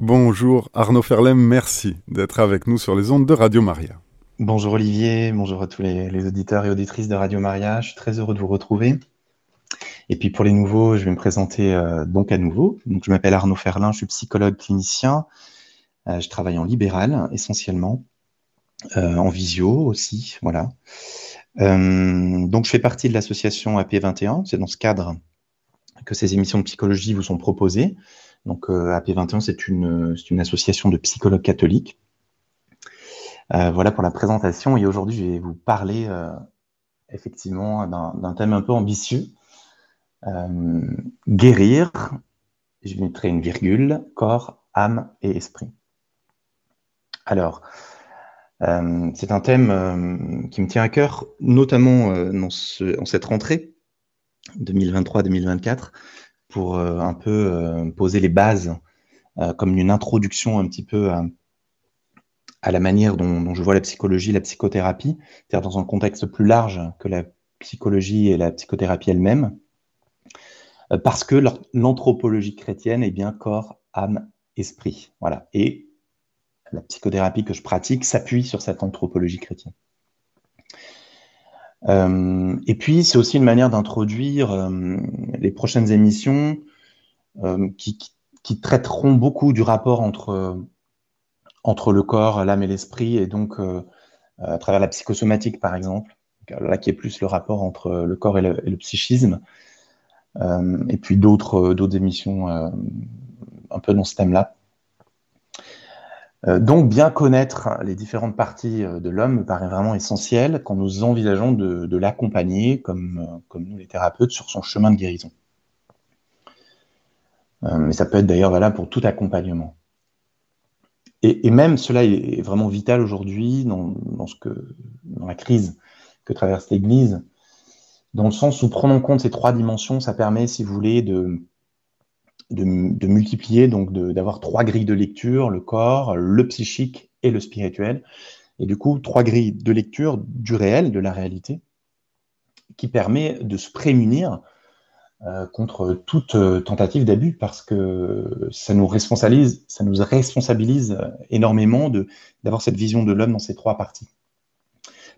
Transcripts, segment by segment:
Bonjour Arnaud Ferlem, merci d'être avec nous sur les ondes de Radio Maria. Bonjour Olivier, bonjour à tous les, auditeurs et auditrices de Radio Maria, je suis très heureux de vous retrouver. Et puis pour les nouveaux, je vais me présenter euh, donc à nouveau. Je m'appelle Arnaud Ferlin, je suis psychologue clinicien, euh, je travaille en libéral essentiellement, euh, en visio aussi, voilà. donc je fais partie de l'association AP21, c'est dans ce cadre que ces émissions de psychologie vous sont proposées. Donc AP21, c'est une, association de psychologues catholiques euh, voilà pour la présentation. Et aujourd'hui, je vais vous parler euh, effectivement d'un thème un peu ambitieux. Euh, guérir, je mettrai une virgule, corps, âme et esprit. Alors, c'est un thème qui me tient à cœur, notamment en cette rentrée 2023-2024, pour un peu poser les bases, comme une introduction un petit peu à, la manière dont, je vois la psychologie, la psychothérapie, c'est-à-dire dans un contexte plus large que la psychologie et la psychothérapie elle-même, euh, parce que l'anthropologie chrétienne est bien corps, âme, esprit. Voilà. Et la psychothérapie que je pratique s'appuie sur cette anthropologie chrétienne. Euh, et puis, c'est aussi une manière d'introduire euh, les prochaines émissions qui, qui, traiteront beaucoup du rapport entre entre le corps, l'âme et l'esprit, et donc euh, à travers la psychosomatique, par exemple, là qui est plus le rapport entre le corps et le, psychisme, euh, et puis d'autres émissions euh, un peu dans ce thème-là. Donc, bien connaître les différentes parties de l'homme me paraît vraiment essentiel quand nous envisageons de, l'accompagner, comme, comme nous les thérapeutes, sur son chemin de guérison. mais ça peut être d'ailleurs valable pour tout accompagnement. Et, même cela est vraiment vital aujourd'hui dans la crise que traverse l'Église, dans le sens où prendre en compte ces trois dimensions, ça permet, si vous voulez, de, de, multiplier, donc d'avoir trois grilles de lecture, le corps, le psychique et le spirituel. Et du coup, trois grilles de lecture du réel, de la réalité, qui permet de se prémunir euh, contre toute euh, tentative d'abus parce que ça nous responsabilise, ça nous responsabilise euh, énormément d'avoir cette vision de l'homme dans ces trois parties.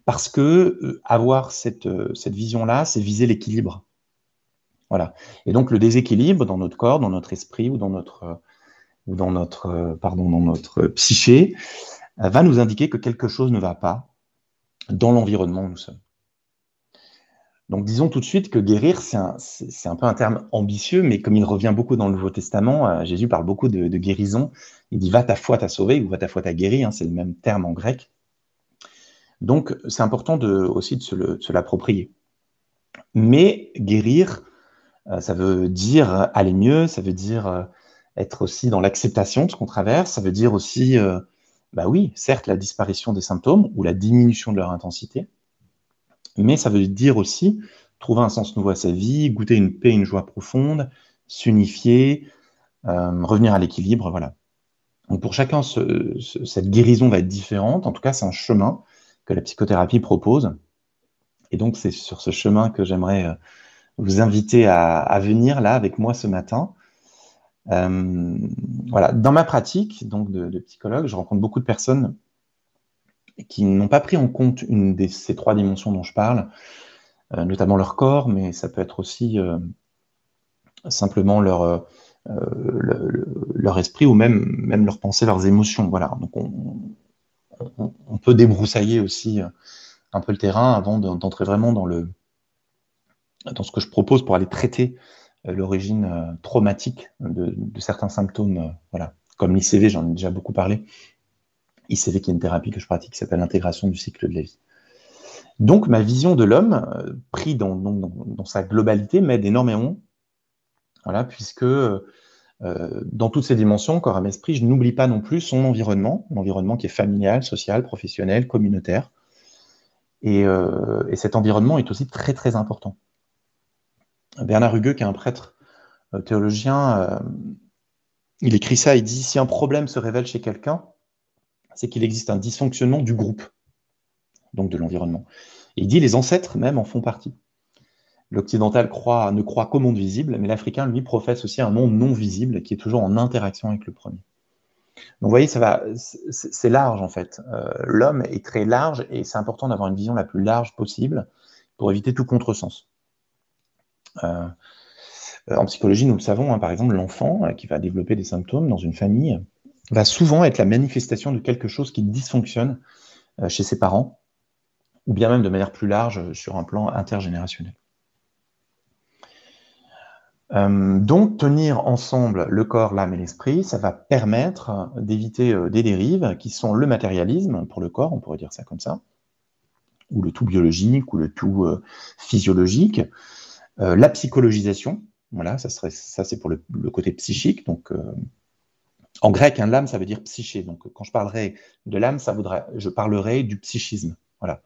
Parce que avoir cette, cette vision-là, c'est viser l'équilibre. Voilà. Et donc le déséquilibre dans notre corps, dans notre esprit ou dans notre pardon dans notre psyché va nous indiquer que quelque chose ne va pas dans l'environnement où nous sommes. Donc disons tout de suite que guérir, c'est un, peu un terme ambitieux, mais comme il revient beaucoup dans le Nouveau Testament, euh, Jésus parle beaucoup de, guérison. Il dit va ta foi t'a sauvé ou va ta foi t'a guéri, hein, c'est le même terme en grec. Donc c'est important de, aussi de se, l'approprier. Mais guérir, euh, ça veut dire aller mieux, ça veut dire euh, être aussi dans l'acceptation de ce qu'on traverse, ça veut dire aussi, bah oui, certes, la disparition des symptômes ou la diminution de leur intensité, mais ça veut dire aussi trouver un sens nouveau à sa vie, goûter une paix, une joie profonde, s'unifier, euh, revenir à l'équilibre, voilà. Donc pour chacun, cette guérison va être différente. En tout cas, c'est un chemin que la psychothérapie propose. Et donc c'est sur ce chemin que j'aimerais euh, vous inviter à, venir là avec moi ce matin. Euh, voilà, dans ma pratique donc de, psychologue, je rencontre beaucoup de personnes qui n'ont pas pris en compte une de ces trois dimensions dont je parle, euh, notamment leur corps, mais ça peut être aussi euh, simplement leur, leur esprit ou même, même leur pensée, leurs émotions. Voilà. Donc on, on, peut débroussailler aussi un peu le terrain avant d'entrer vraiment dans, le, dans ce que je propose pour aller traiter l'origine traumatique de, certains symptômes, voilà, comme l'ICV, j'en ai déjà beaucoup parlé, ICV, qui est une thérapie que je pratique, qui s'appelle l'intégration du cycle de la vie. Donc, ma vision de l'homme, euh, pris dans, sa globalité, m'aide énormément, voilà, puisque euh, dans toutes ces dimensions, corps, âme, esprit, je n'oublie pas non plus son environnement, l'environnement qui est familial, social, professionnel, communautaire. Euh, et, cet environnement est aussi très, très important. Bernard Hugueux, qui est un prêtre théologien, il écrit ça, il dit, si un problème se révèle chez quelqu'un, c'est qu'il existe un dysfonctionnement du groupe, donc de l'environnement. il dit les ancêtres même en font partie. L'occidental ne croit qu'au monde visible, mais l'africain, lui, professe aussi un monde non visible qui est toujours en interaction avec le premier. Donc, vous voyez, ça va, c'est large en fait. Euh, l'homme est très large et c'est important d'avoir une vision la plus large possible pour éviter tout contresens. Euh, en psychologie, nous le savons, hein, par exemple, l'enfant euh, qui va développer des symptômes dans une famille va souvent être la manifestation de quelque chose qui dysfonctionne chez ses parents, ou bien même de manière plus large sur un plan intergénérationnel. Euh, donc, tenir ensemble le corps, l'âme et l'esprit, ça va permettre d'éviter euh, des dérives qui sont le matérialisme pour le corps, on pourrait dire ça comme ça, ou le tout biologique, ou le tout euh, physiologique, la psychologisation, voilà, ça, serait, ça c'est pour le, côté psychique, donc en grec, un l'âme, ça veut dire psyché. Donc, quand je parlerai de l'âme, ça voudrait, je parlerai du psychisme. Voilà.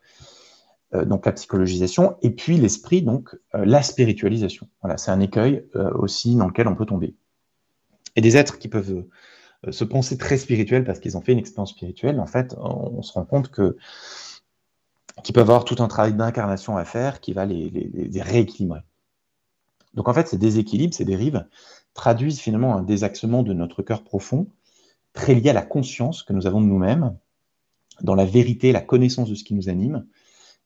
Euh, donc la psychologisation, et puis l'esprit, donc euh, la spiritualisation. Voilà, c'est un écueil euh, aussi dans lequel on peut tomber. Et des êtres qui peuvent se penser très spirituels parce qu'ils ont fait une expérience spirituelle, en fait, on, se rend compte que qu'ils peuvent avoir tout un travail d'incarnation à faire qui va les, les, rééquilibrer. Donc en fait, ces déséquilibres, ces dérives, traduisent finalement un désaxement de notre cœur profond, très lié à la conscience que nous avons de nous-mêmes, dans la vérité, la connaissance de ce qui nous anime,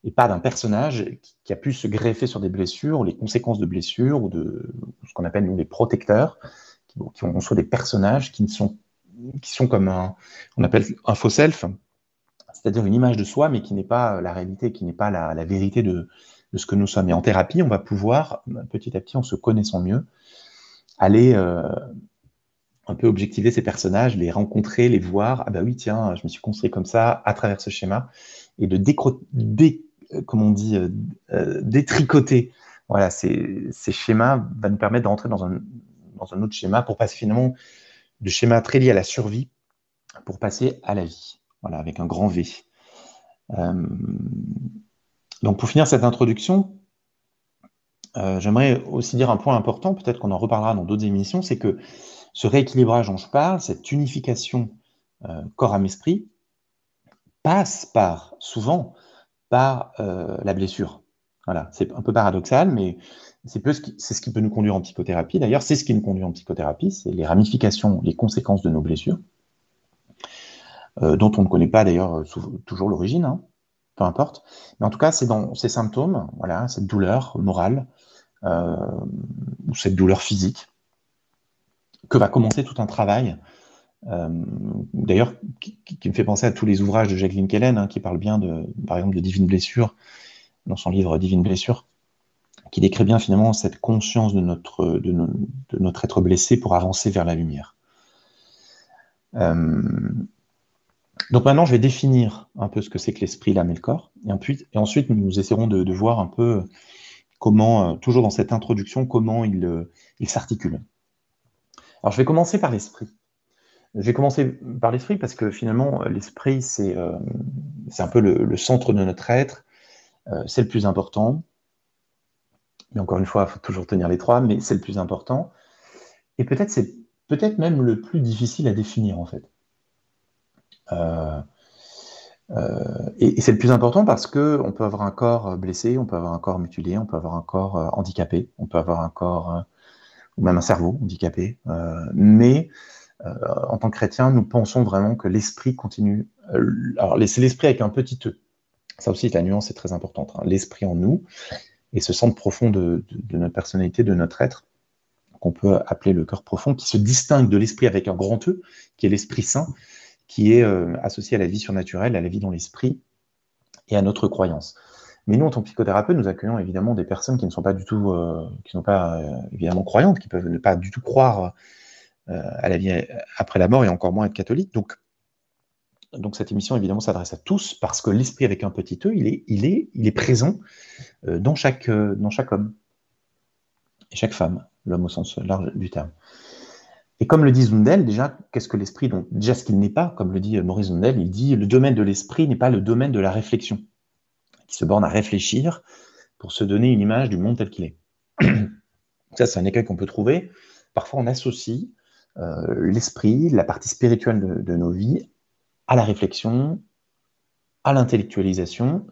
et pas d'un personnage qui, a pu se greffer sur des blessures, les conséquences de blessures, ou de ce qu'on appelle nous les protecteurs, qui, qui ont, soit des personnages qui, sont, comme un, on appelle un faux self, c'est-à-dire une image de soi, mais qui n'est pas la réalité, qui n'est pas la vérité de, de, ce que nous sommes. Et en thérapie, on va pouvoir, petit à petit, en se connaissant mieux, aller euh, un peu objectiver ces personnages, les rencontrer, les voir. Ah bah oui, tiens, je me suis construit comme ça à travers ce schéma, et de décro dé euh, on dit, euh, détricoter voilà, ces, schémas va nous permettre d'entrer dans un, dans un autre schéma pour passer finalement de schéma très lié à la survie pour passer à la vie, voilà, avec un grand V. donc pour finir cette introduction, j'aimerais aussi dire un point important, peut-être qu'on en reparlera dans d'autres émissions, c'est que ce rééquilibrage dont je parle, cette unification corps-âme-esprit, passe par souvent par euh, la blessure. Voilà, c'est un peu paradoxal, mais c'est ce, qui, peut nous conduire en psychothérapie. D'ailleurs, c'est ce qui nous conduit en psychothérapie, c'est les ramifications, les conséquences de nos blessures, euh, dont on ne connaît pas d'ailleurs toujours l'origine, hein, peu importe. Mais en tout cas, c'est dans ces symptômes, voilà, cette douleur morale euh, ou cette douleur physique, que va commencer tout un travail euh, d'ailleurs, qui, me fait penser à tous les ouvrages de Jacqueline Kellen, hein, qui parle bien, de, par exemple, de Divine Blessure, dans son livre Divine Blessure, qui décrit bien finalement cette conscience de notre, de, notre être blessé pour avancer vers la lumière. Euh, donc maintenant, je vais définir un peu ce que c'est que l'esprit, l'âme et le corps, et ensuite, nous essaierons de, voir un peu comment, euh, toujours dans cette introduction, comment il, il s'articule. Alors je vais commencer par l'esprit. Je vais commencer par l'esprit parce que finalement, l'esprit, c'est euh, un peu le, centre de notre être. Euh, c'est le plus important. Mais encore une fois, il faut toujours tenir les trois, mais c'est le plus important. Et peut-être c'est peut-être même le plus difficile à définir en fait. Euh, et, c'est le plus important parce que on peut avoir un corps blessé, on peut avoir un corps mutilé, on peut avoir un corps handicapé, on peut avoir un corps ou même un cerveau handicapé. mais euh, en tant que chrétien, nous pensons vraiment que l'esprit continue. Euh, alors, c'est l'esprit avec un petit e. Ça aussi, la nuance est très importante. Hein. L'esprit en nous et ce centre profond de, notre personnalité, de notre être, qu'on peut appeler le cœur profond, qui se distingue de l'esprit avec un grand E, qui est l'esprit saint, qui est euh, associé à la vie surnaturelle, à la vie dans l'esprit et à notre croyance. Mais nous, en tant que psychothérapeute, nous accueillons évidemment des personnes qui ne sont pas du tout, qui ne sont pas évidemment croyantes, qui peuvent ne pas du tout croire euh, à la vie après la mort et encore moins être catholique. Donc, donc cette émission, évidemment, s'adresse à tous parce que l'esprit avec un petit e, il est, il est, il est présent euh, dans chaque, euh, dans chaque homme et chaque femme, l'homme au sens large du terme. Et comme le dit Zundel, déjà, qu'est-ce que l'esprit Donc, déjà, ce qu'il n'est pas, comme le dit Maurice Zundel, il dit le domaine de l'esprit n'est pas le domaine de la réflexion, qui se borne à réfléchir pour se donner une image du monde tel qu'il est. Ça, c'est un écueil qu'on peut trouver. Parfois, on associe euh, l'esprit, la partie spirituelle de, nos vies, à la réflexion, à l'intellectualisation,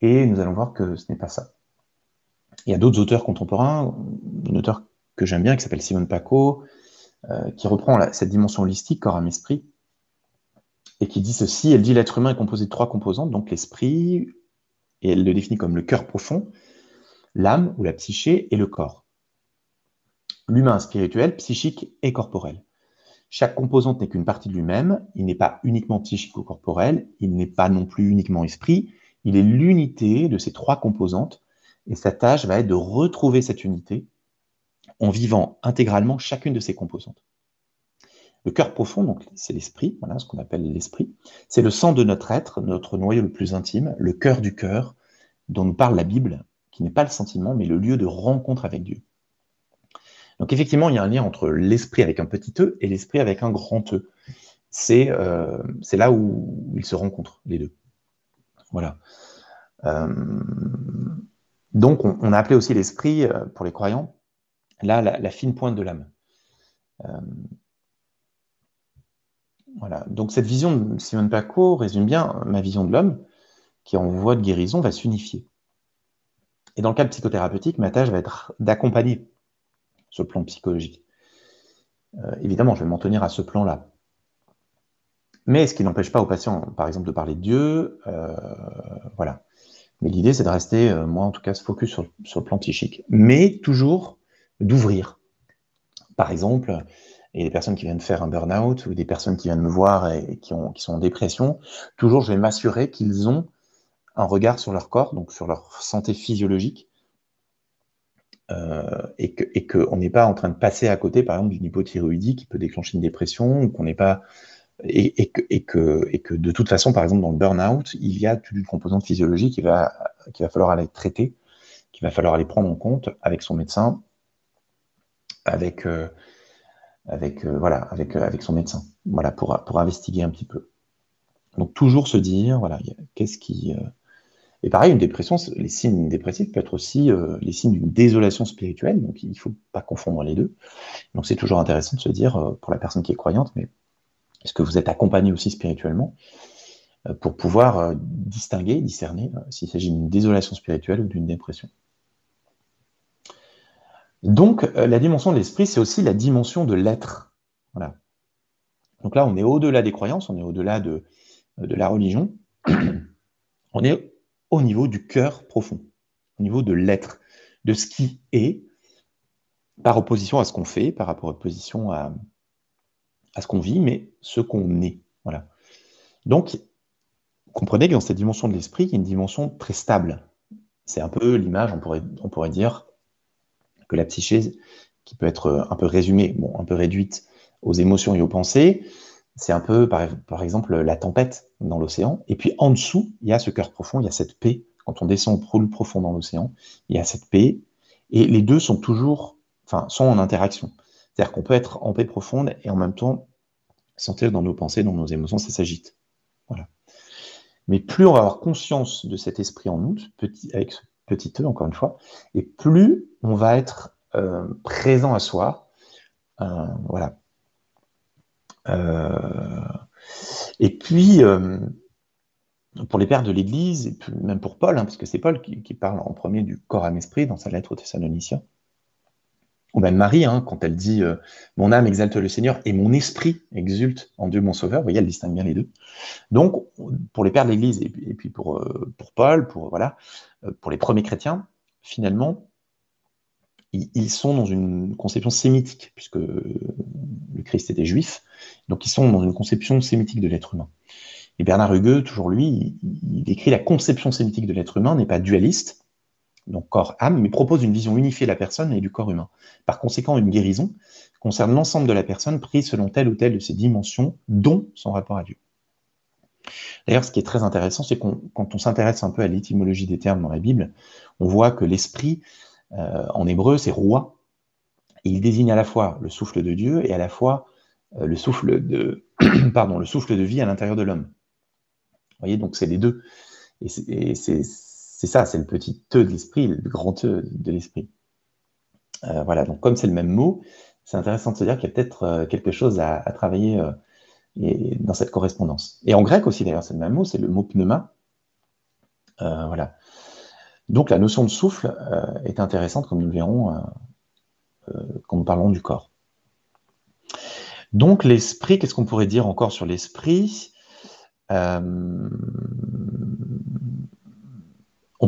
et nous allons voir que ce n'est pas ça. Il y a d'autres auteurs contemporains, un auteur que j'aime bien qui s'appelle Simone Paco, qui reprend cette dimension holistique, corps, âme, esprit, et qui dit ceci, elle dit l'être humain est composé de trois composantes, donc l'esprit, et elle le définit comme le cœur profond, l'âme ou la psyché et le corps. L'humain spirituel, psychique et corporel. Chaque composante n'est qu'une partie de lui-même, il n'est pas uniquement psychique ou corporel, il n'est pas non plus uniquement esprit, il est l'unité de ces trois composantes, et sa tâche va être de retrouver cette unité en vivant intégralement chacune de ces composantes. Le cœur profond, donc c'est l'esprit, voilà ce qu'on appelle l'esprit, c'est le sang de notre être, notre noyau le plus intime, le cœur du cœur, dont nous parle la Bible, qui n'est pas le sentiment, mais le lieu de rencontre avec Dieu. Donc effectivement, il y a un lien entre l'esprit avec un petit e et l'esprit avec un grand e. C'est euh, là où ils se rencontrent, les deux. Voilà. Euh, donc on, a appelé aussi l'esprit, euh, pour les croyants, là, la, fine pointe de l'âme. voilà. Donc cette vision de Simone Paco résume bien ma vision de l'homme qui, en voie de guérison, va s'unifier. Et dans le cas psychothérapeutique, ma tâche va être d'accompagner ce plan psychologique. Euh, évidemment, je vais m'en tenir à ce plan-là. Mais ce qui n'empêche pas aux patients, par exemple, de parler de Dieu, euh, voilà. Mais l'idée, c'est de rester, euh, moi en tout cas, se focus sur, le plan psychique. Mais toujours d'ouvrir. Par exemple, a des personnes qui viennent faire un burn-out ou des personnes qui viennent me voir et, qui, ont, qui sont en dépression. Toujours, je vais m'assurer qu'ils ont un regard sur leur corps, donc sur leur santé physiologique, euh, et qu'on et n'est pas en train de passer à côté, par exemple, d'une hypothyroïdie qui peut déclencher une dépression, ou qu'on n'est pas et, et, que, et, et de toute façon, par exemple, dans le burn-out, il y a toute une composante physiologique qui va, qui va falloir aller traiter, qu'il va falloir aller prendre en compte avec son médecin, avec, euh, avec, euh, voilà, avec, avec son médecin, voilà, pour, pour investiguer un petit peu. Donc toujours se dire, voilà, qu'est-ce qui, et pareil, une dépression, les signes dépressifs peuvent être aussi euh, les signes d'une désolation spirituelle, donc il ne faut pas confondre les deux. Donc c'est toujours intéressant de se dire, euh, pour la personne qui est croyante, mais est-ce que vous êtes accompagné aussi spirituellement euh, pour pouvoir distinguer, discerner s'il s'agit d'une désolation spirituelle ou d'une dépression? Donc la dimension de l'esprit, c'est aussi la dimension de l'être. Donc là, on est au-delà des croyances, on est au-delà de, de la religion. on est au niveau du cœur profond, au niveau de l'être, de ce qui est, par opposition à ce qu'on fait, par opposition à, ce qu'on vit, mais ce qu'on est. Donc, comprenez que dans cette dimension de l'esprit, il y a une dimension très stable. C'est un peu l'image, on pourrait dire, que la psyché, qui peut être un peu résumée, bon, un peu réduite aux émotions et aux pensées, c'est un peu, par, exemple, la tempête dans l'océan. Et puis en dessous, il y a ce cœur profond, il y a cette paix. Quand on descend au plus profond dans l'océan, il y a cette paix. Et les deux sont toujours, enfin, sont en interaction. C'est-à-dire qu'on peut être en paix profonde et en même temps sentir dans nos pensées, dans nos émotions, ça s'agite. Voilà. Mais plus on va avoir conscience de cet esprit en nous, petit, avec ce petit e, encore une fois, et plus on va être euh, présent à soi. Euh, voilà. Euh, et puis, pour les pères de l'Église, et même pour Paul, hein, parce que c'est Paul qui, parle en premier du corps à esprit dans sa lettre aux Thessaloniciens, ou même Marie, hein, quand elle dit Mon âme exalte le Seigneur et mon esprit exulte en Dieu mon Sauveur, vous voyez, elle distingue bien les deux. Donc, pour les pères de l'Église et, puis pour, pour Paul, pour, voilà, pour les premiers chrétiens, finalement, ils, sont dans une conception sémitique, puisque le Christ était juif, donc ils sont dans une conception sémitique de l'être humain. Et Bernard Hugueux, toujours lui, il, écrit la conception sémitique de l'être humain n'est pas dualiste, donc corps-âme, mais propose une vision unifiée de la personne et du corps humain. Par conséquent, une guérison concerne l'ensemble de la personne prise selon telle ou telle de ses dimensions, dont son rapport à Dieu. D'ailleurs, ce qui est très intéressant, c'est qu'on, quand on s'intéresse un peu à l'étymologie des termes dans la Bible, on voit que l'esprit euh, en hébreu, c'est roi. Il désigne à la fois le souffle de Dieu et à la fois euh, le souffle de, pardon, le souffle de vie à l'intérieur de l'homme. Vous voyez, donc c'est les deux. Et c'est ça, c'est le petit te de l'esprit, le grand te de l'esprit. Euh, voilà, donc comme c'est le même mot, c'est intéressant de se dire qu'il y a peut-être quelque chose à, travailler dans cette correspondance. Et en grec aussi, d'ailleurs, c'est le même mot, c'est le mot pneuma. voilà. Donc la notion de souffle euh, est intéressante, comme nous le verrons euh, euh, quand nous parlons du corps. Donc l'esprit, qu'est-ce qu'on pourrait dire encore sur l'esprit? On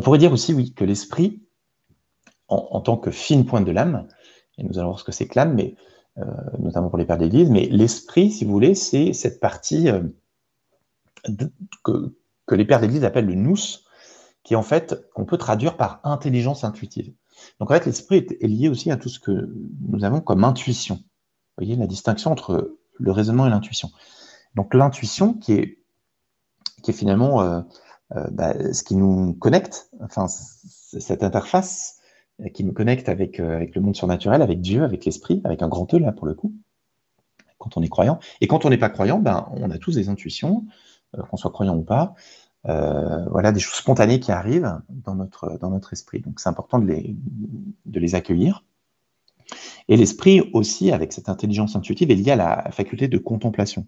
pourrait dire aussi, oui, que l'esprit, en, tant que fine pointe de l'âme, et nous allons voir ce que c'est que l'âme, mais notamment pour les pères d'Église, mais l'esprit, si vous voulez, c'est cette partie que, que, les pères d'Église appellent le nous, qui en fait, qu'on peut traduire par intelligence intuitive. Donc en fait, l'esprit est, lié aussi à tout ce que nous avons comme intuition. Vous voyez la distinction entre le raisonnement et l'intuition. Donc l'intuition qui est, qui est finalement euh, euh, bah, ce qui nous connecte, enfin cette interface qui nous connecte avec, euh, avec le monde surnaturel, avec Dieu, avec l'esprit, avec un grand E là pour le coup, quand on est croyant. Et quand on n'est pas croyant, ben, on a tous des intuitions, qu'on soit croyant ou pas, euh, voilà, des choses spontanées qui arrivent dans notre, dans notre esprit. Donc c'est important de les, de les accueillir. Et l'esprit aussi, avec cette intelligence intuitive, est lié à la faculté de contemplation.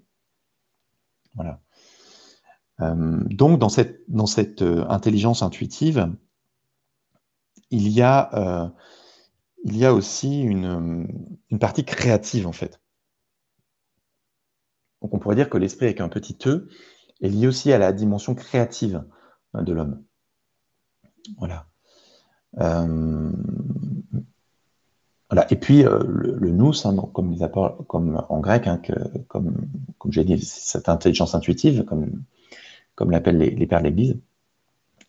Voilà. Euh, donc dans cette, dans cette euh, intelligence intuitive, il y a, il y a aussi une, une partie créative en fait. Donc on pourrait dire que l'esprit avec un petit e est lié aussi à la dimension créative hein, de l'homme. Voilà. Euh. Et puis euh, le, nous, hein, comme, les comme en grec, hein, comme, comme j'ai dit, cette intelligence intuitive, comme, comme l'appellent les, pères de l'Église,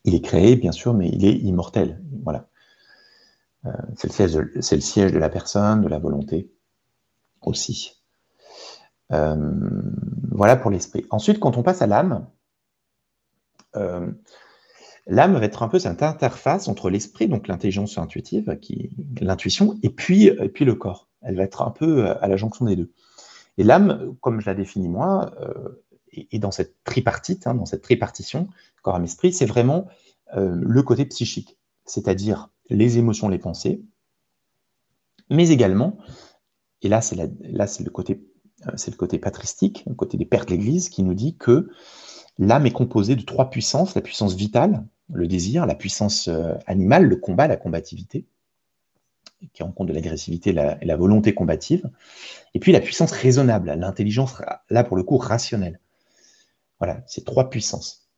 il est créé, bien sûr, mais il est immortel. Voilà. Euh, c'est le, siège de la personne, de la volonté aussi. Euh, voilà pour l'esprit. Ensuite, quand on passe à l'âme, euh, l'âme va être un peu cette interface entre l'esprit, donc l'intelligence intuitive, qui, l'intuition, et puis, et puis le corps. Elle va être un peu à la jonction des deux. Et l'âme, comme je la définis moi, euh, et, dans cette tripartite, hein, dans cette tripartition, corps, âme, esprit, c'est vraiment le côté psychique, c'est-à-dire les émotions, les pensées, mais également, et là c'est, là c'est le côté euh, c'est le côté patristique, le côté des pères de l'Église, qui nous dit que l'âme est composée de trois puissances, la puissance vitale, le désir, la puissance euh, animale, le combat, la combativité, qui rend compte de l'agressivité et la volonté combative, et puis la puissance raisonnable, l'intelligence, là pour le coup, rationnelle. Voilà, ces trois puissances.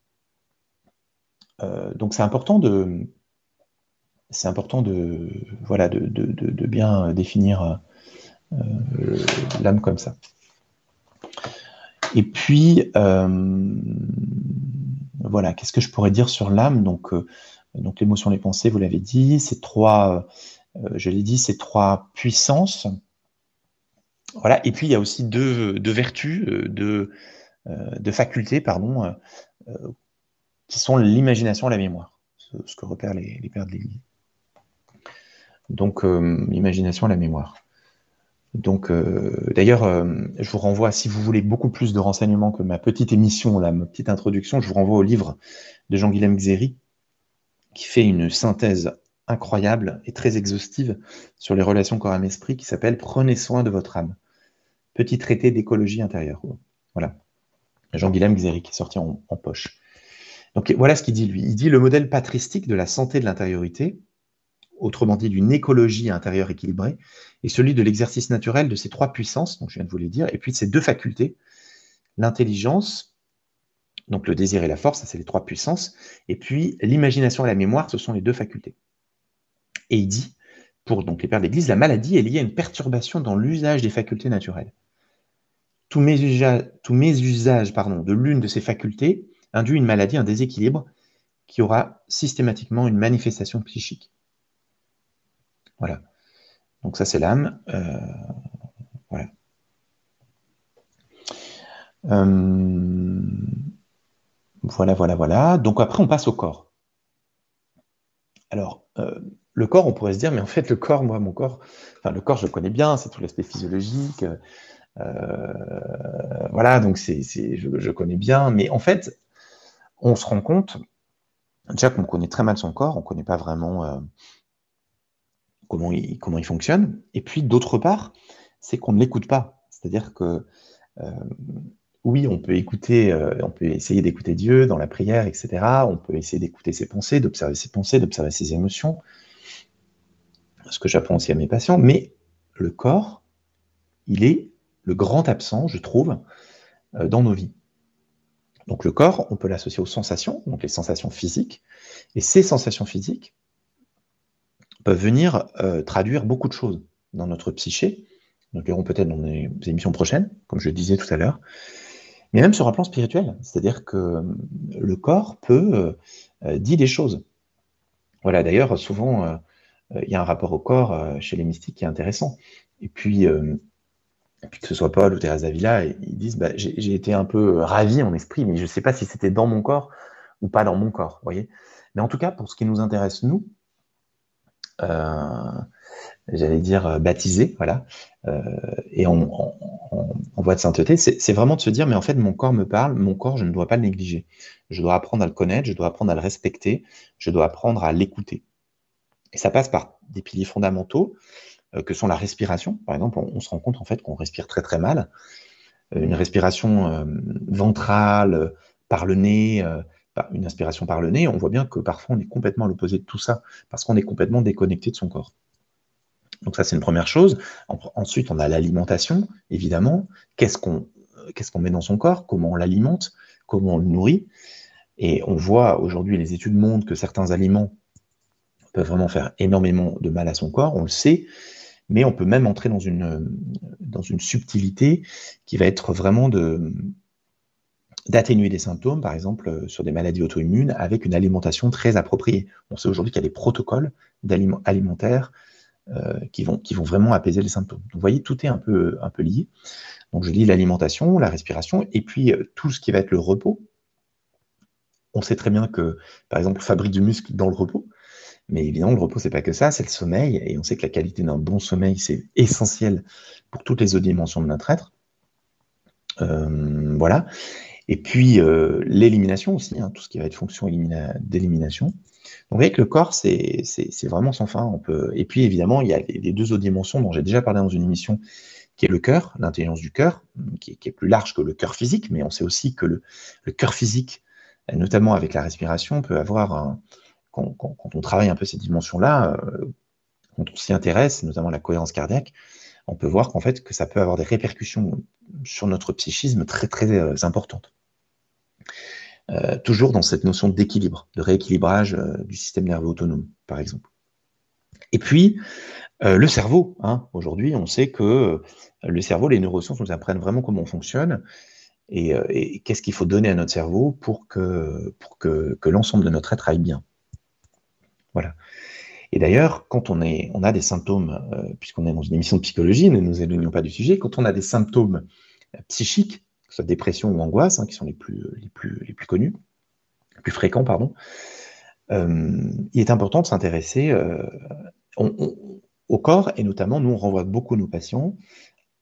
Euh, donc c'est important de, c'est important de bien définir l'âme comme ça. Et puis, euh, voilà, qu'est-ce que je pourrais dire sur l'âme? Donc, euh, donc l'émotion, les pensées, vous l'avez dit, ces trois, euh, je l'ai dit, ces trois puissances. Voilà, et puis il y a aussi deux, vertus, deux, facultés, pardon, qui sont l'imagination et la mémoire, ce, que repèrent les, les pères de l'Église. Donc, l'imagination et la mémoire. Donc, euh, d'ailleurs, euh, je vous renvoie, si vous voulez beaucoup plus de renseignements que ma petite émission, là, ma petite introduction, je vous renvoie au livre de Jean-Guilhem Xéry, qui fait une synthèse incroyable et très exhaustive sur les relations corps-âme-esprit, qui s'appelle Prenez soin de votre âme. Petit traité d'écologie intérieure. Voilà. Jean-Guilhem Xéry, qui est sorti en, en poche. Donc, voilà ce qu'il dit, lui. Il dit le modèle patristique de la santé de l'intériorité, autrement dit d'une écologie intérieure équilibrée, et celui de l'exercice naturel de ces trois puissances, dont je viens de vous les dire, et puis de ces deux facultés, l'intelligence, donc le désir et la force, ça c'est les trois puissances, et puis l'imagination et la mémoire, ce sont les deux facultés. Et il dit, pour donc les pères d'Église, la maladie est liée à une perturbation dans l'usage des facultés naturelles. Tous mes usages, pardon, de l'une de ces facultés induit une maladie, un déséquilibre qui aura systématiquement une manifestation psychique. Voilà. Donc ça, c'est l'âme. Euh, voilà. Euh, voilà, voilà, voilà. Donc après, on passe au corps. Alors, euh, le corps, on pourrait se dire, mais en fait, le corps, moi, mon corps, enfin, le corps, je connais bien, c'est tout l'aspect physiologique. voilà, donc c'est, je, je, connais bien, mais en fait, on se rend compte, déjà qu'on connaît très mal son corps, on ne connaît pas vraiment comment il, fonctionne. Et puis, d'autre part, c'est qu'on ne l'écoute pas. C'est-à-dire que, euh, oui, on peut écouter, euh, on peut essayer d'écouter Dieu dans la prière, etc. On peut essayer d'écouter ses pensées, d'observer ses pensées, d'observer ses émotions. Ce que j'apprends aussi à mes patients. Mais le corps, il est le grand absent, je trouve, euh, dans nos vies. Donc le corps, on peut l'associer aux sensations, donc les sensations physiques, et ces sensations physiques peuvent venir euh, traduire beaucoup de choses dans notre psyché. Nous le verrons peut-être dans les émissions prochaines, comme je le disais tout à l'heure, mais même sur un plan spirituel, c'est-à-dire que le corps peut dire des choses. Voilà, d'ailleurs, souvent, il y a un rapport au corps chez les mystiques qui est intéressant. Et puis, que ce soit Paul ou Thérèse Avila, ils disent bah, j'ai été un peu ravi en esprit, mais je ne sais pas si c'était dans mon corps ou pas dans mon corps. voyez mais en tout cas, pour ce qui nous intéresse, nous, euh, j'allais dire baptisé, voilà, euh, et en, voie de sainteté, c'est vraiment de se dire mais en fait, mon corps me parle, mon corps, je ne dois pas le négliger. Je dois apprendre à le connaître, je dois apprendre à le respecter, je dois apprendre à l'écouter. Et ça passe par des piliers fondamentaux euh, que sont la respiration. Par exemple, on, se rend compte en fait qu'on respire très très mal. Euh, une respiration euh, ventrale par le nez, une inspiration par le nez, on voit bien que parfois on est complètement à l'opposé de tout ça, parce qu'on est complètement déconnecté de son corps. Donc ça, c'est une première chose. ensuite, on a l'alimentation, évidemment. Qu'est-ce qu'on qu'est-ce qu'on met dans son corps? Comment on l'alimente? Comment on le nourrit? Et on voit aujourd'hui, les études montrent que certains aliments peuvent vraiment faire énormément de mal à son corps, on le sait mais on peut même entrer dans une, dans une subtilité qui va être vraiment de d'atténuer des symptômes, par exemple euh, sur des maladies auto-immunes, avec une alimentation très appropriée. On sait aujourd'hui qu'il y a des protocoles alimentaires euh, qui, vont, qui vont vraiment apaiser les symptômes. Donc, vous voyez, tout est un peu, un peu lié. Donc, je lis l'alimentation, la respiration, et puis euh, tout ce qui va être le repos. On sait très bien que, par exemple, on fabrique du muscle dans le repos. Mais évidemment, le repos, c'est pas que ça, c'est le sommeil. Et on sait que la qualité d'un bon sommeil, c'est essentiel pour toutes les autres dimensions de notre être. Euh, voilà. Et puis, euh, l'élimination aussi, hein, tout ce qui va être fonction d'élimination. Donc, vous voyez que le corps, c'est vraiment sans fin. On peut... Et puis, évidemment, il y a les, deux autres dimensions dont j'ai déjà parlé dans une émission, qui est le cœur, l'intelligence du cœur, qui, est plus large que le cœur physique, mais on sait aussi que le, cœur physique, notamment avec la respiration, peut avoir quand, on travaille un peu ces dimensions-là, euh, quand on s'y intéresse, notamment la cohérence cardiaque, on peut voir qu'en fait que ça peut avoir des répercussions sur notre psychisme très très euh, importantes. Euh, toujours dans cette notion d'équilibre, de rééquilibrage du système nerveux autonome, par exemple. Et puis, le cerveau. Hein. Aujourd'hui, on sait que le cerveau, les neurosciences nous apprennent vraiment comment on fonctionne et, qu'est-ce qu'il faut donner à notre cerveau pour que, l'ensemble de notre être aille bien. Voilà. Et d'ailleurs, quand on, on a des symptômes, euh, puisqu'on est dans une émission de psychologie, ne nous éloignons pas du sujet, quand on a des symptômes euh, psychiques, soit dépression ou angoisse, hein, qui sont les plus, les, plus, les plus connus, les plus fréquents, pardon, euh, il est important de s'intéresser au corps, et notamment, nous, on renvoie beaucoup nos patients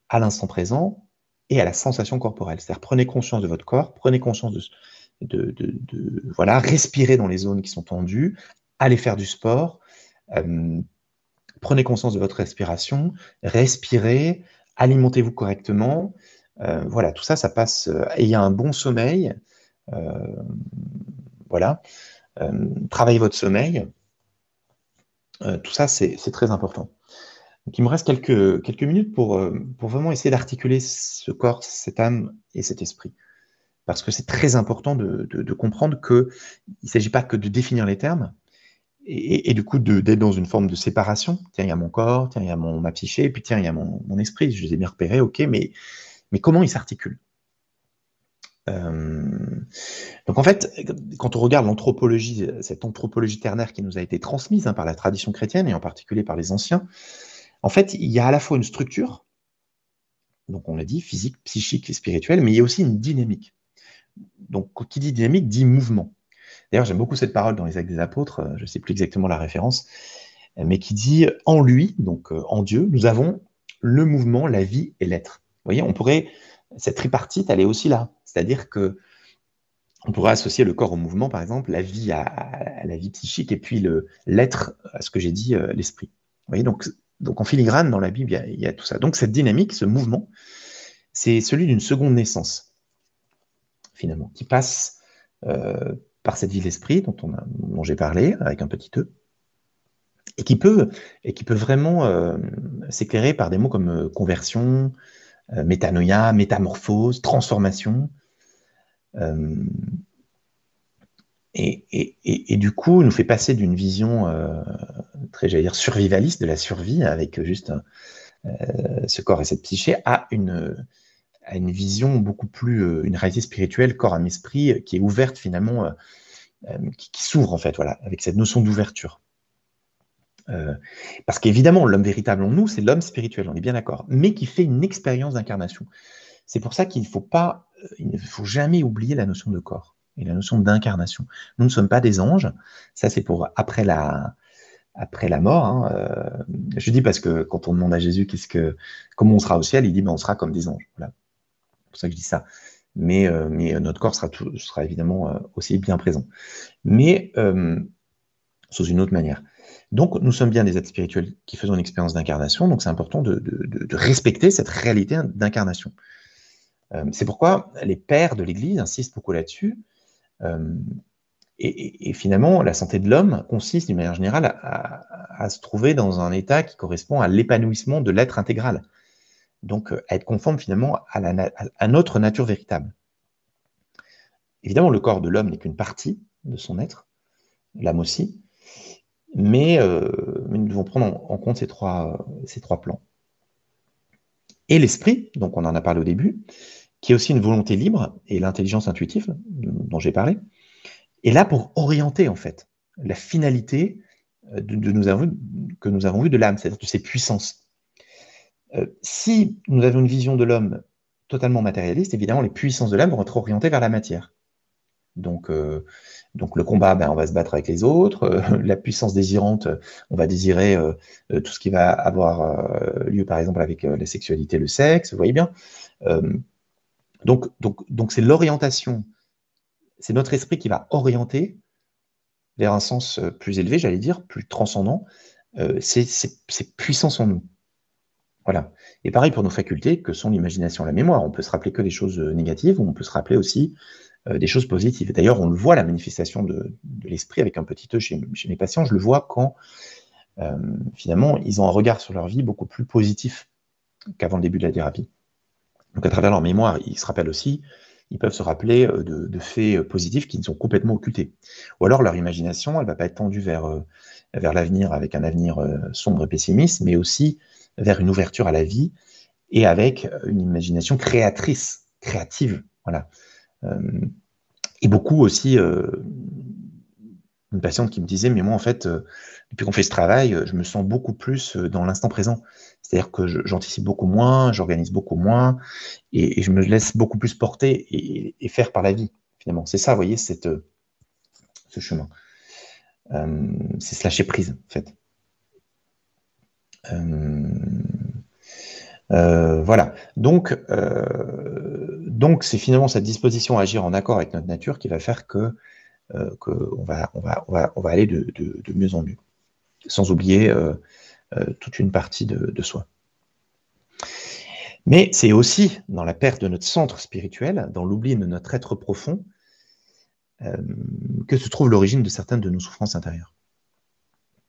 à l'instant présent et à la sensation corporelle. C'est-à-dire, prenez conscience de votre corps, prenez conscience de, de, de, voilà, respirer dans les zones qui sont tendues, allez faire du sport, euh, prenez conscience de votre respiration, respirez, alimentez-vous correctement. Euh, voilà, tout ça, ça passe. Euh, ayez un bon sommeil. voilà. travaillez votre sommeil. tout ça, c'est très important. Donc, il me reste quelques, quelques minutes pour, pour vraiment essayer d'articuler ce corps, cette âme et cet esprit. Parce que c'est très important de, de, comprendre qu'il ne s'agit pas que de définir les termes, et, du coup d'être dans une forme de séparation. Tiens, il y a mon corps, tiens, il y a mon, ma psyché, et puis tiens, il y a mon, esprit. Je les ai bien repérés, ok, mais, mais comment ils s'articulent euh, donc en fait, quand on regarde l'anthropologie, cette anthropologie ternaire qui nous a été transmise hein, par la tradition chrétienne et en particulier par les anciens, en fait, il y a à la fois une structure, donc on l'a dit, physique, psychique et spirituelle, mais il y a aussi une dynamique. Donc qui dit dynamique dit mouvement. D'ailleurs, j'aime beaucoup cette parole dans les Actes des Apôtres, euh, je ne sais plus exactement la référence, mais qui dit en lui, donc euh, en Dieu, nous avons le mouvement, la vie et l'être. Vous voyez, on pourrait, cette tripartite, elle est aussi là. C'est-à-dire que on pourrait associer le corps au mouvement, par exemple, la vie à, la vie psychique, et puis l'être à ce que j'ai dit, euh, l'esprit. Vous voyez, donc, donc en filigrane, dans la Bible, il y, a, tout ça. Donc cette dynamique, ce mouvement, c'est celui d'une seconde naissance, finalement, qui passe par cette vie d'esprit dont, j'ai parlé, avec un petit e, et qui peut, et qui peut vraiment euh, s'éclairer par des mots comme euh, conversion, métanoïa, métamorphose, transformation. Et, du coup, nous fait passer d'une vision très, j'allais dire, survivaliste de la survie, avec juste ce corps et cette psyché, à une, à vision beaucoup plus, une réalité spirituelle, corps, âme, esprit, qui est ouverte finalement euh, qui, s'ouvre en fait, voilà, avec cette notion d'ouverture. Euh, parce qu'évidemment, l'homme véritable en nous, c'est l'homme spirituel, on est bien d'accord, mais qui fait une expérience d'incarnation. C'est pour ça qu'il ne faut pas, euh, il ne faut jamais oublier la notion de corps et la notion d'incarnation. Nous ne sommes pas des anges. Ça, c'est pour après la, après la mort. Hein, je dis parce que quand on demande à Jésus qu'est-ce que, comment on sera au ciel, il dit ben, on sera comme des anges. Voilà. C'est pour ça que je dis ça mais, euh, notre corps sera, évidemment euh, aussi bien présent. Mais euh, sous une autre manière. Donc, nous sommes bien des êtres spirituels qui faisons une expérience d'incarnation, donc c'est important de, respecter cette réalité d'incarnation. c'est pourquoi les pères de l'Église insistent beaucoup là-dessus. Et, et, finalement, la santé de l'homme consiste d'une manière générale à, à, se trouver dans un état qui correspond à l'épanouissement de l'être intégral donc euh, être conforme finalement à, notre nature véritable. Évidemment, le corps de l'homme n'est qu'une partie de son être, l'âme aussi, mais, euh, nous devons prendre en, compte ces trois, plans. Et l'esprit, donc on en a parlé au début, qui est aussi une volonté libre et l'intelligence intuitive dont j'ai parlé, est là pour orienter en fait la finalité euh, de, nous que nous avons vu de l'âme, c'est-à-dire de ses puissances. Euh, si nous avons une vision de l'homme totalement matérialiste, évidemment, les puissances de l'âme vont être orientées vers la matière. Donc, euh, donc le combat, ben, on va se battre avec les autres. Euh, la puissance désirante, on va désirer tout ce qui va avoir lieu, par exemple, avec la sexualité, le sexe. Vous voyez bien. donc, donc, donc c'est l'orientation. C'est notre esprit qui va orienter vers un sens plus élevé, j'allais dire, plus transcendant, ces puissances en nous. Voilà. Et pareil pour nos facultés, que sont l'imagination, la mémoire. On peut se rappeler que des choses euh, négatives, on peut se rappeler aussi euh, des choses positives. D'ailleurs, on le voit, la manifestation de, l'esprit avec un petit E chez, mes patients, je le vois quand euh, finalement ils ont un regard sur leur vie beaucoup plus positif qu'avant le début de la thérapie. Donc à travers leur mémoire, ils se rappellent aussi, ils peuvent se rappeler de, faits positifs qui sont complètement occultés. Ou alors leur imagination, elle ne va pas être tendue vers, vers l'avenir avec un avenir sombre et pessimiste, mais aussi vers une ouverture à la vie et avec une imagination créatrice, créative. Voilà. Euh, et beaucoup aussi, euh, une patiente qui me disait, mais moi en fait, euh, depuis qu'on fait ce travail, je me sens beaucoup plus dans l'instant présent. C'est-à-dire que j'anticipe beaucoup moins, j'organise beaucoup moins, et, je me laisse beaucoup plus porter et, faire par la vie, finalement. C'est ça, vous voyez, cette, ce chemin. c'est se lâcher prise, en fait. Euh, voilà. Donc, euh, donc c'est finalement cette disposition à agir en accord avec notre nature qui va faire que, on, va, on, va, on, va, aller de, mieux en mieux, sans oublier toute une partie de, soi. Mais c'est aussi dans la perte de notre centre spirituel, dans l'oubli de notre être profond, que se trouve l'origine de certaines de nos souffrances intérieures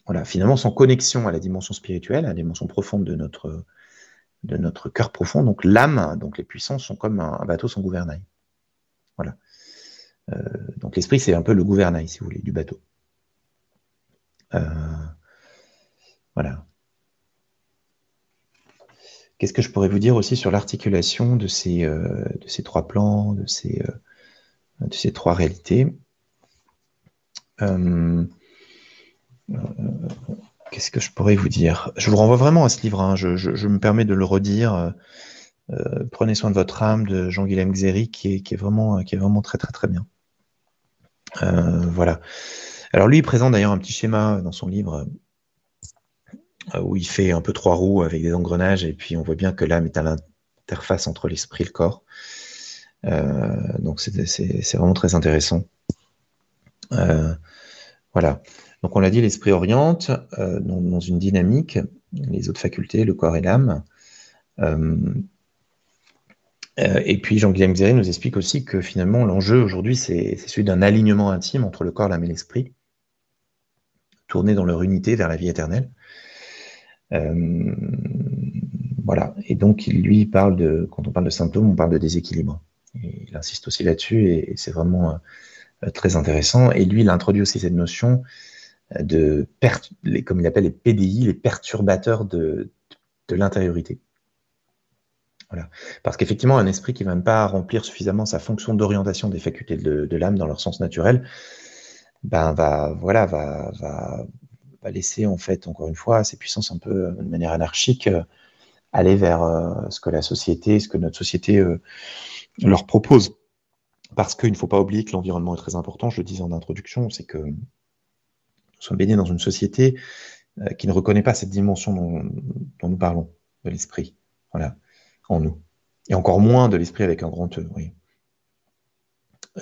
voilà, finalement, sans connexion à la dimension spirituelle, à la dimension profonde de notre, de notre cœur profond. Donc l'âme, donc les puissances sont comme un, bateau sans gouvernail. Voilà. Euh, donc l'esprit, c'est un peu le gouvernail, si vous voulez, du bateau. Euh, voilà. Qu'est-ce que je pourrais vous dire aussi sur l'articulation de ces, euh, de ces trois plans, de ces, de ces trois réalités? Qu'est-ce que je pourrais vous dire? Je vous renvoie vraiment à ce livre, hein. je, me permets de le redire. Euh, euh, prenez soin de votre âme de Jean-Guilhem Xéry, qui est, vraiment, qui est vraiment très très très bien. Euh, voilà. Alors lui, il présente d'ailleurs un petit schéma dans son livre où il fait un peu trois roues avec des engrenages, et puis on voit bien que l'âme est à l'interface entre l'esprit et le corps. donc c'est vraiment très intéressant. voilà. Donc on l'a dit, l'esprit oriente euh, dans, une dynamique, les autres facultés, le corps et l'âme. Euh, euh, et puis Jean-Guillaume Xéry nous explique aussi que finalement l'enjeu aujourd'hui, c'est celui d'un alignement intime entre le corps, l'âme et l'esprit, tourné dans leur unité vers la vie éternelle. voilà. Et donc, lui, il parle de, quand on parle de symptômes, on parle de déséquilibre. Il insiste aussi là-dessus et, c'est vraiment très intéressant. Et lui, il introduit aussi cette notion de, les, comme il appelle les PDI, les perturbateurs de, de l'intériorité. Voilà. Parce qu'effectivement, un esprit qui ne va pas remplir suffisamment sa fonction d'orientation des facultés de, l'âme dans leur sens naturel, ben va, voilà, va, va, va, laisser en fait, encore une fois, ses puissances un peu de manière anarchique euh, aller vers euh, ce que la société, ce que notre société euh, leur propose. Parce qu'il ne faut pas oublier que l'environnement est très important, je le disais en introduction, c'est que nous sommes baignés dans une société qui ne reconnaît pas cette dimension dont, nous parlons, de l'esprit. Voilà en nous. Et encore moins de l'esprit avec un grand E.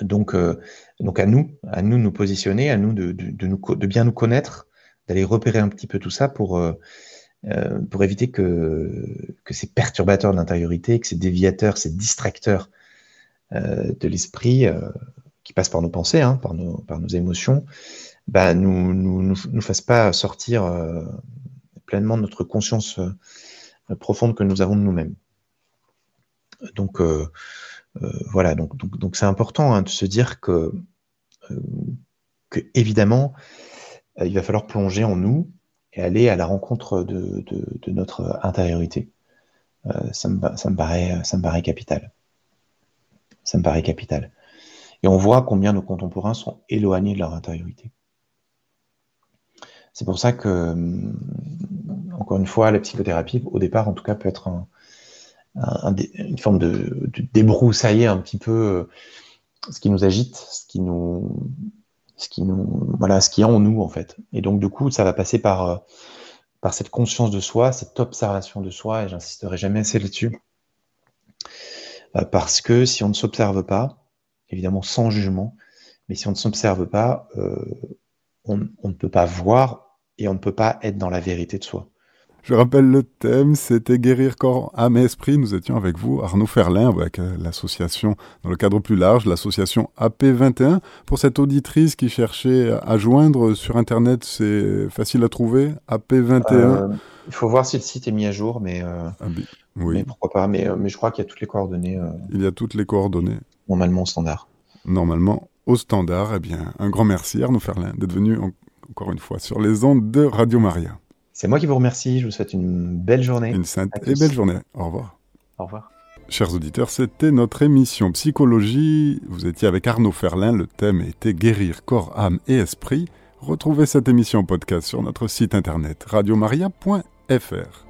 Donc, euh, donc à nous, à nous de nous positionner, à nous de, de, nous, de bien nous connaître, d'aller repérer un petit peu tout ça pour, euh, euh, pour éviter que, que ces perturbateurs de l'intériorité, que ces déviateurs, ces distracteurs de l'esprit qui passent par nos pensées, hein, par, nos, par nos émotions, bah, nous, nous, nous, fassent pas sortir pleinement de notre conscience profonde que nous avons de nous-mêmes. Donc euh, euh, voilà, donc c'est important hein, de se dire que, euh, évidemment il va falloir plonger en nous et aller à la rencontre de, notre intériorité. ça, me paraît, ça me paraît capital. Ça me paraît capital. Et on voit combien nos contemporains sont éloignés de leur intériorité. C'est pour ça que, encore une fois, la psychothérapie, au départ, en tout cas, peut être un, une forme de, de, débroussailler un petit peu euh, ce qui nous agite, ce qui nous, ce qui nous, voilà, ce qui est en nous en fait. Et donc du coup, ça va passer par euh, par cette conscience de soi, cette observation de soi, et j'insisterai jamais assez là-dessus, euh, parce que si on ne s'observe pas, évidemment sans jugement, mais si on ne s'observe pas, on, on ne peut pas voir et on ne peut pas être dans la vérité de soi. Je rappelle le thème, c'était guérir corps, âme et esprit. Nous étions avec vous, Arnaud Ferlin, avec euh, l'association, dans le cadre plus large, l'association AP21. Pour cette auditrice qui cherchait à joindre sur Internet, c'est facile à trouver, AP21. Euh, il faut voir si le site est mis à jour, mais, euh, ah, oui. mais pourquoi pas. Mais, mais je crois qu'il y a toutes les coordonnées. Il y a toutes les coordonnées. Normalement au standard. Normalement au standard. Eh bien, un grand merci, Arnaud Ferlin, d'être venu encore une fois sur les ondes de Radio Maria. C'est moi qui vous remercie. Je vous souhaite une belle journée. Une sainte et belle journée. Au revoir. Au revoir. Chers auditeurs, c'était notre émission Psychologie. Vous étiez avec Arnaud Ferlin. Le thème était Guérir corps, âme et esprit. Retrouvez cette émission podcast sur notre site internet radiomaria.fr.